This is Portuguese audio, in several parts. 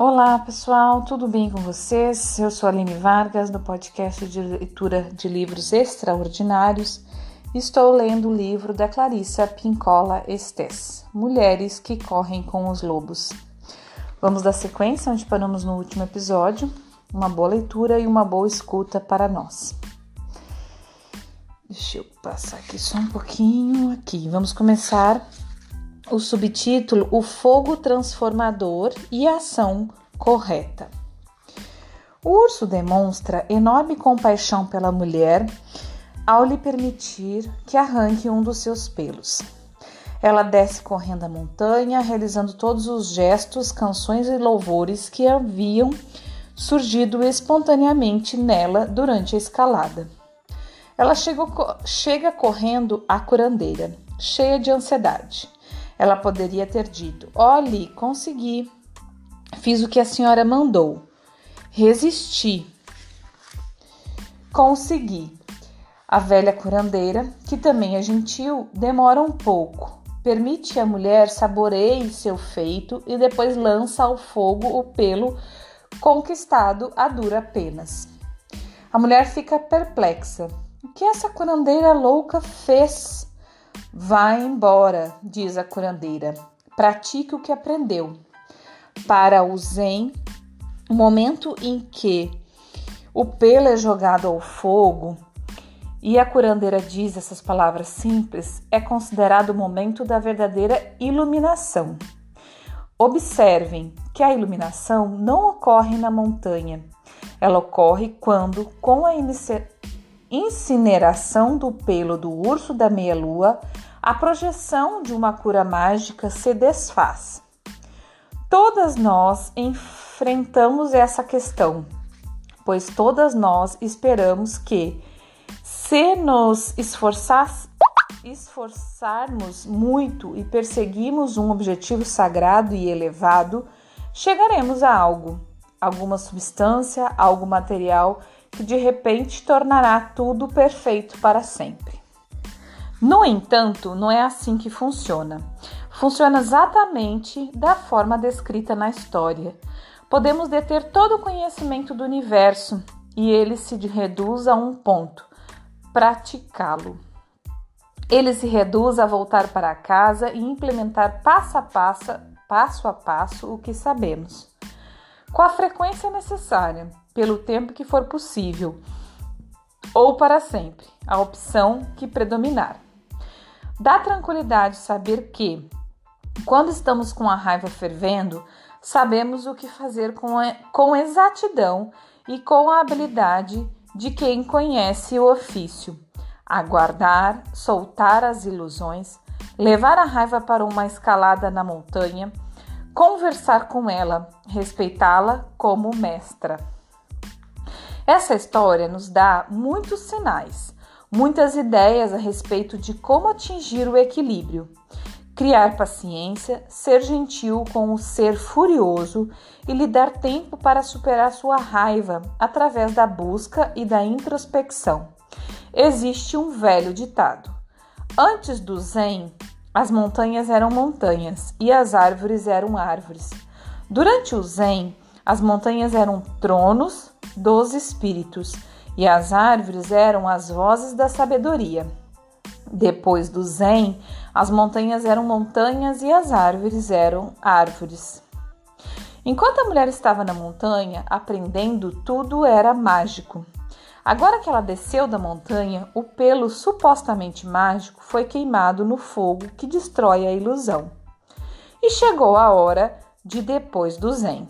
Olá pessoal, tudo bem com vocês? Eu sou Aline Vargas, do podcast de leitura de livros extraordinários. Estou lendo o livro da Clarissa Pincola Estes, Mulheres que Correm com os Lobos. Vamos dar sequência onde paramos no último episódio. Uma boa leitura e uma boa escuta para nós. Deixa eu passar aqui só um pouquinho aqui. Vamos começar o subtítulo O Fogo Transformador e a Ação Correta. O urso demonstra enorme compaixão pela mulher ao lhe permitir que arranque um dos seus pelos. Ela desce correndo a montanha, realizando todos os gestos, canções e louvores que haviam surgido espontaneamente nela durante a escalada. Ela chega, chega correndo à curandeira, cheia de ansiedade. Ela poderia ter dito: Olhe, consegui. Fiz o que a senhora mandou. Resisti. Consegui. A velha curandeira, que também é gentil, demora um pouco. Permite a mulher saboreie seu feito e depois lança ao fogo o pelo conquistado a dura penas. A mulher fica perplexa. O que essa curandeira louca fez? Vá embora, diz a curandeira. Pratique o que aprendeu. Para o Zen, o momento em que o pelo é jogado ao fogo e a curandeira diz essas palavras simples, é considerado o momento da verdadeira iluminação. Observem que a iluminação não ocorre na montanha. Ela ocorre quando, com a incineração do pelo do urso da meia-lua, a projeção de uma cura mágica se desfaz. Todas nós enfrentamos essa questão, pois todas nós esperamos que, se nos esforçarmos muito e perseguirmos um objetivo sagrado e elevado, chegaremos a algo, alguma substância, algo material que de repente tornará tudo perfeito para sempre. No entanto, não é assim que funciona. Funciona exatamente da forma descrita na história. Podemos deter todo o conhecimento do universo e ele se reduz a um ponto: praticá-lo. Ele se reduz a voltar para casa e implementar passo a passo, passo a passo o que sabemos, com a frequência necessária, pelo tempo que for possível, ou para sempre, a opção que predominar. Dá tranquilidade saber que, quando estamos com a raiva fervendo, sabemos o que fazer com, com exatidão e com a habilidade de quem conhece o ofício. Aguardar, soltar as ilusões, levar a raiva para uma escalada na montanha, conversar com ela, respeitá-la como mestra. Essa história nos dá muitos sinais muitas ideias a respeito de como atingir o equilíbrio, criar paciência, ser gentil com o ser furioso e lhe dar tempo para superar sua raiva através da busca e da introspecção. Existe um velho ditado: Antes do Zen, as montanhas eram montanhas e as árvores eram árvores. Durante o Zen, as montanhas eram tronos dos espíritos e as árvores eram as vozes da sabedoria. Depois do Zen, as montanhas eram montanhas e as árvores eram árvores. Enquanto a mulher estava na montanha, aprendendo, tudo era mágico. Agora que ela desceu da montanha, o pelo supostamente mágico foi queimado no fogo que destrói a ilusão. E chegou a hora de depois do Zen.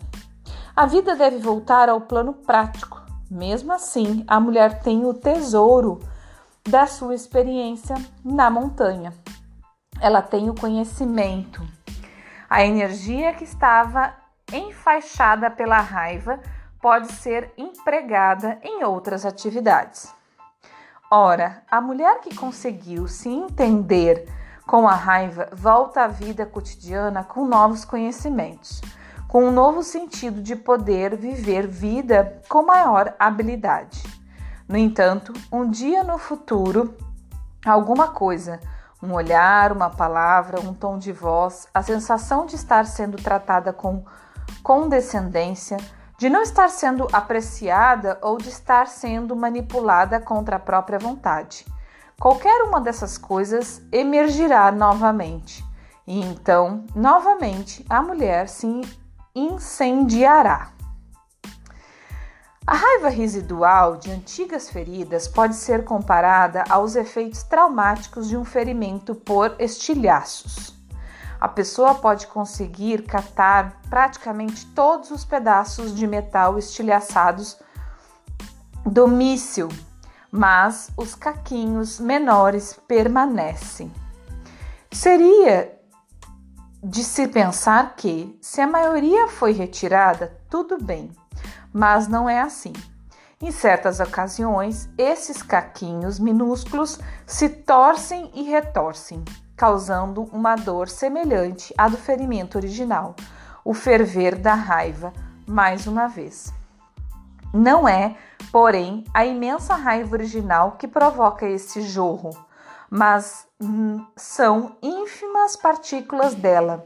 A vida deve voltar ao plano prático mesmo assim, a mulher tem o tesouro da sua experiência na montanha. Ela tem o conhecimento, a energia que estava enfaixada pela raiva pode ser empregada em outras atividades. Ora, a mulher que conseguiu se entender com a raiva volta à vida cotidiana com novos conhecimentos com um novo sentido de poder viver vida com maior habilidade. No entanto, um dia no futuro, alguma coisa, um olhar, uma palavra, um tom de voz, a sensação de estar sendo tratada com condescendência, de não estar sendo apreciada ou de estar sendo manipulada contra a própria vontade. Qualquer uma dessas coisas emergirá novamente, e então, novamente, a mulher se incendiará. A raiva residual de antigas feridas pode ser comparada aos efeitos traumáticos de um ferimento por estilhaços. A pessoa pode conseguir catar praticamente todos os pedaços de metal estilhaçados do míssil, mas os caquinhos menores permanecem. Seria de se pensar que, se a maioria foi retirada, tudo bem mas não é assim. Em certas ocasiões, esses caquinhos minúsculos se torcem e retorcem, causando uma dor semelhante à do ferimento original, o ferver da raiva, mais uma vez. Não é, porém, a imensa raiva original que provoca esse jorro, mas hum, são ínfimas partículas dela,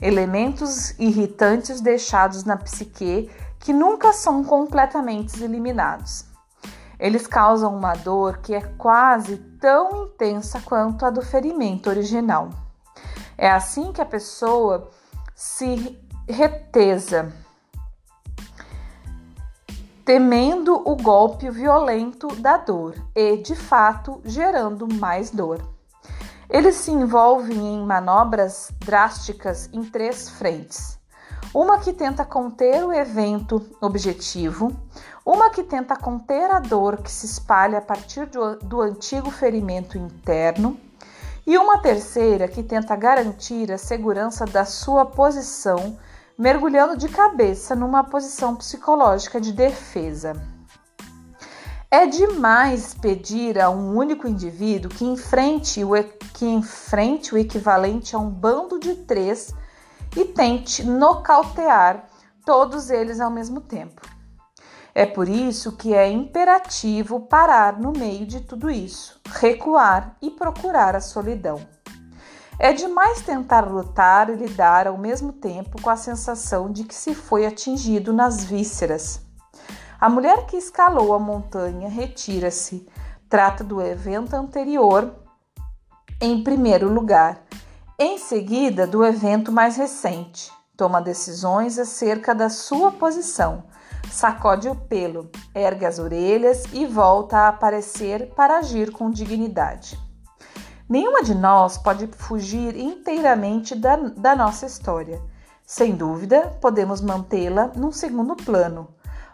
elementos irritantes deixados na psique que nunca são completamente eliminados. Eles causam uma dor que é quase tão intensa quanto a do ferimento original. É assim que a pessoa se retesa, temendo o golpe violento da dor e, de fato, gerando mais dor. Eles se envolvem em manobras drásticas em três frentes uma que tenta conter o evento objetivo, uma que tenta conter a dor que se espalha a partir do, do antigo ferimento interno, e uma terceira que tenta garantir a segurança da sua posição, mergulhando de cabeça numa posição psicológica de defesa. É demais pedir a um único indivíduo que enfrente o, que enfrente o equivalente a um bando de três e tente nocautear todos eles ao mesmo tempo. É por isso que é imperativo parar no meio de tudo isso, recuar e procurar a solidão. É demais tentar lutar e lidar ao mesmo tempo com a sensação de que se foi atingido nas vísceras. A mulher que escalou a montanha retira-se, trata do evento anterior em primeiro lugar em seguida, do evento mais recente, toma decisões acerca da sua posição, sacode o pelo, ergue as orelhas e volta a aparecer para agir com dignidade. Nenhuma de nós pode fugir inteiramente da, da nossa história. Sem dúvida, podemos mantê-la num segundo plano,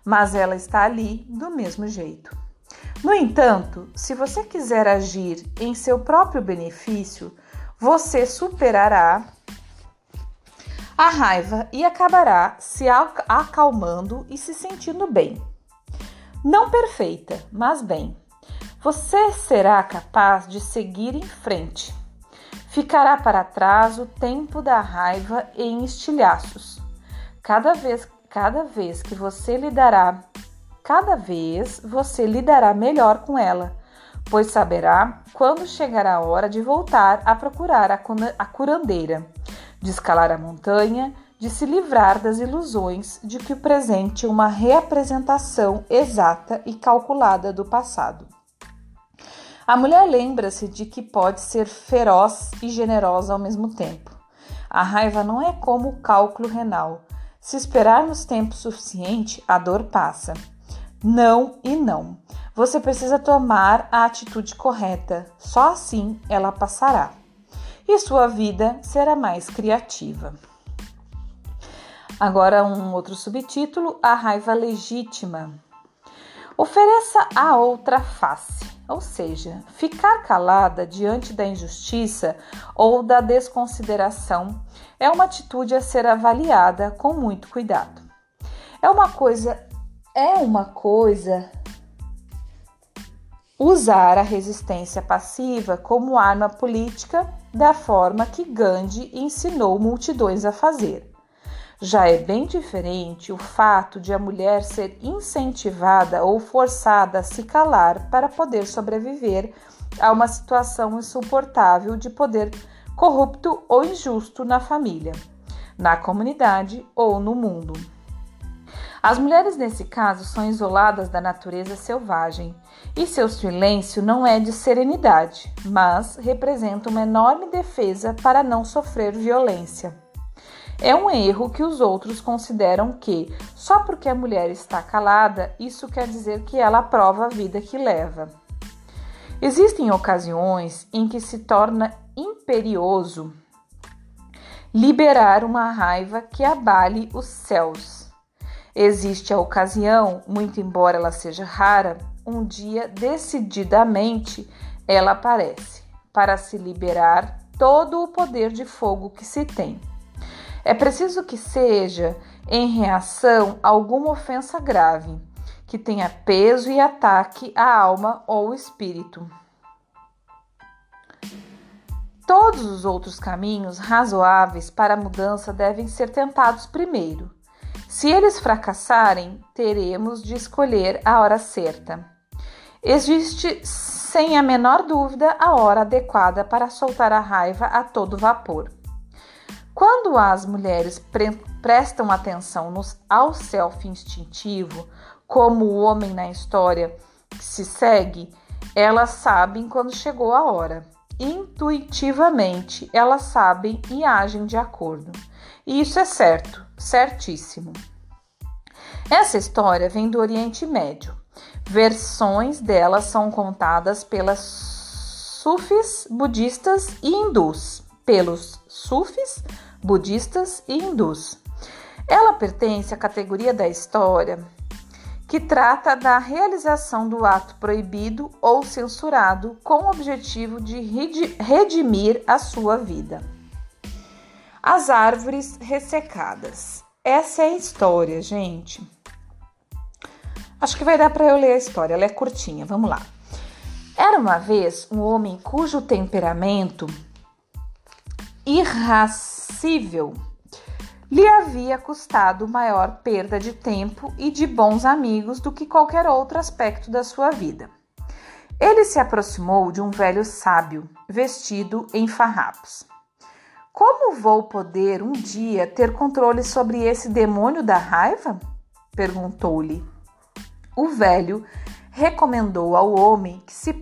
mas ela está ali do mesmo jeito. No entanto, se você quiser agir em seu próprio benefício, você superará a raiva e acabará se acalmando e se sentindo bem. Não perfeita, mas bem. Você será capaz de seguir em frente. Ficará para trás o tempo da raiva em estilhaços. Cada vez, cada vez que você lidará, cada vez você lidará melhor com ela pois saberá quando chegará a hora de voltar a procurar a curandeira, de escalar a montanha, de se livrar das ilusões de que o presente é uma reapresentação exata e calculada do passado. A mulher lembra-se de que pode ser feroz e generosa ao mesmo tempo. A raiva não é como o cálculo renal. Se esperarmos tempo suficiente, a dor passa. Não e não. Você precisa tomar a atitude correta, só assim ela passará e sua vida será mais criativa. Agora, um outro subtítulo: A raiva legítima. Ofereça a outra face, ou seja, ficar calada diante da injustiça ou da desconsideração é uma atitude a ser avaliada com muito cuidado. É uma coisa, é uma coisa usar a resistência passiva como arma política da forma que Gandhi ensinou multidões a fazer. Já é bem diferente o fato de a mulher ser incentivada ou forçada a se calar para poder sobreviver a uma situação insuportável de poder corrupto ou injusto na família. na comunidade ou no mundo. As mulheres, nesse caso, são isoladas da natureza selvagem e seu silêncio não é de serenidade, mas representa uma enorme defesa para não sofrer violência. É um erro que os outros consideram que, só porque a mulher está calada, isso quer dizer que ela aprova a vida que leva. Existem ocasiões em que se torna imperioso liberar uma raiva que abale os céus Existe a ocasião, muito embora ela seja rara, um dia decididamente ela aparece para se liberar todo o poder de fogo que se tem. É preciso que seja em reação a alguma ofensa grave, que tenha peso e ataque à alma ou espírito. Todos os outros caminhos razoáveis para a mudança devem ser tentados primeiro se eles fracassarem, teremos de escolher a hora certa. Existe, sem a menor dúvida, a hora adequada para soltar a raiva a todo vapor. Quando as mulheres pre prestam atenção nos, ao self instintivo, como o homem na história que se segue, elas sabem quando chegou a hora. Intuitivamente, elas sabem e agem de acordo. E isso é certo certíssimo. Essa história vem do Oriente Médio. Versões dela são contadas pelas sufis budistas e hindus, pelos sufis budistas e hindus. Ela pertence à categoria da história que trata da realização do ato proibido ou censurado com o objetivo de redimir a sua vida. As árvores ressecadas. Essa é a história, gente. Acho que vai dar para eu ler a história, ela é curtinha, vamos lá. Era uma vez um homem cujo temperamento irracível lhe havia custado maior perda de tempo e de bons amigos do que qualquer outro aspecto da sua vida. Ele se aproximou de um velho sábio, vestido em farrapos. Como vou poder um dia ter controle sobre esse demônio da raiva? perguntou-lhe. O velho recomendou ao homem que se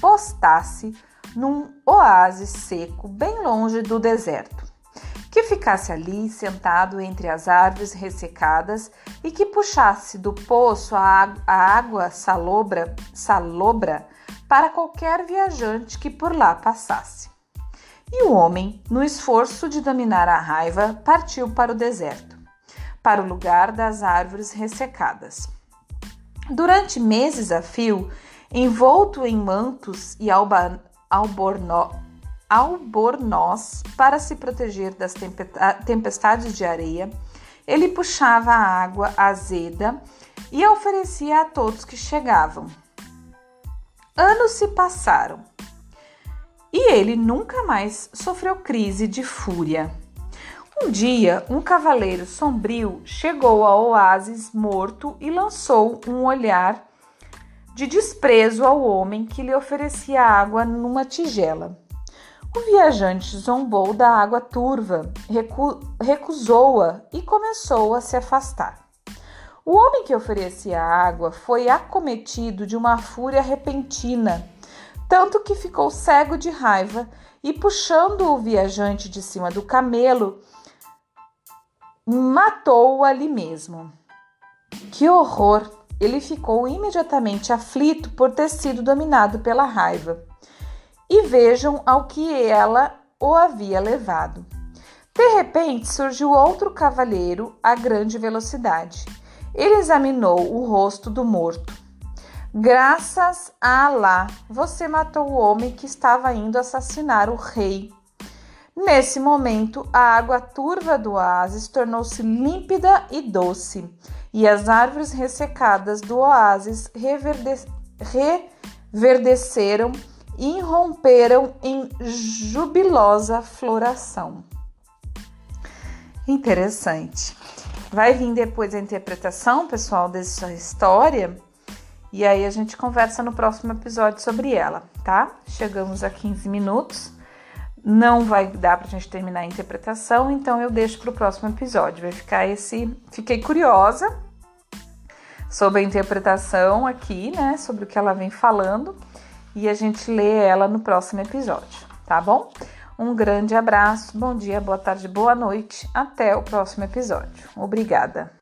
postasse num oásis seco bem longe do deserto, que ficasse ali sentado entre as árvores ressecadas e que puxasse do poço a água salobra, salobra para qualquer viajante que por lá passasse. E o homem, no esforço de dominar a raiva, partiu para o deserto, para o lugar das árvores ressecadas. Durante meses a fio, envolto em mantos e alba, alborno, albornoz para se proteger das tempestades de areia, ele puxava a água azeda e oferecia a todos que chegavam. Anos se passaram e ele nunca mais sofreu crise de fúria. Um dia, um cavaleiro sombrio chegou ao oásis morto e lançou um olhar de desprezo ao homem que lhe oferecia água numa tigela. O viajante zombou da água turva, recu recusou-a e começou a se afastar. O homem que oferecia água foi acometido de uma fúria repentina tanto que ficou cego de raiva e, puxando o viajante de cima do camelo, matou-o ali mesmo. Que horror! Ele ficou imediatamente aflito por ter sido dominado pela raiva. E vejam ao que ela o havia levado. De repente surgiu outro cavaleiro a grande velocidade. Ele examinou o rosto do morto Graças a Alá, você matou o homem que estava indo assassinar o rei. Nesse momento, a água turva do oásis tornou-se límpida e doce, e as árvores ressecadas do oásis reverdeceram e irromperam em jubilosa floração. Interessante. Vai vir depois a interpretação, pessoal, dessa história e aí a gente conversa no próximo episódio sobre ela, tá? Chegamos a 15 minutos. Não vai dar para a gente terminar a interpretação, então eu deixo para o próximo episódio. Vai ficar esse. Fiquei curiosa sobre a interpretação aqui, né? Sobre o que ela vem falando e a gente lê ela no próximo episódio, tá bom? Um grande abraço, bom dia, boa tarde, boa noite. Até o próximo episódio. Obrigada.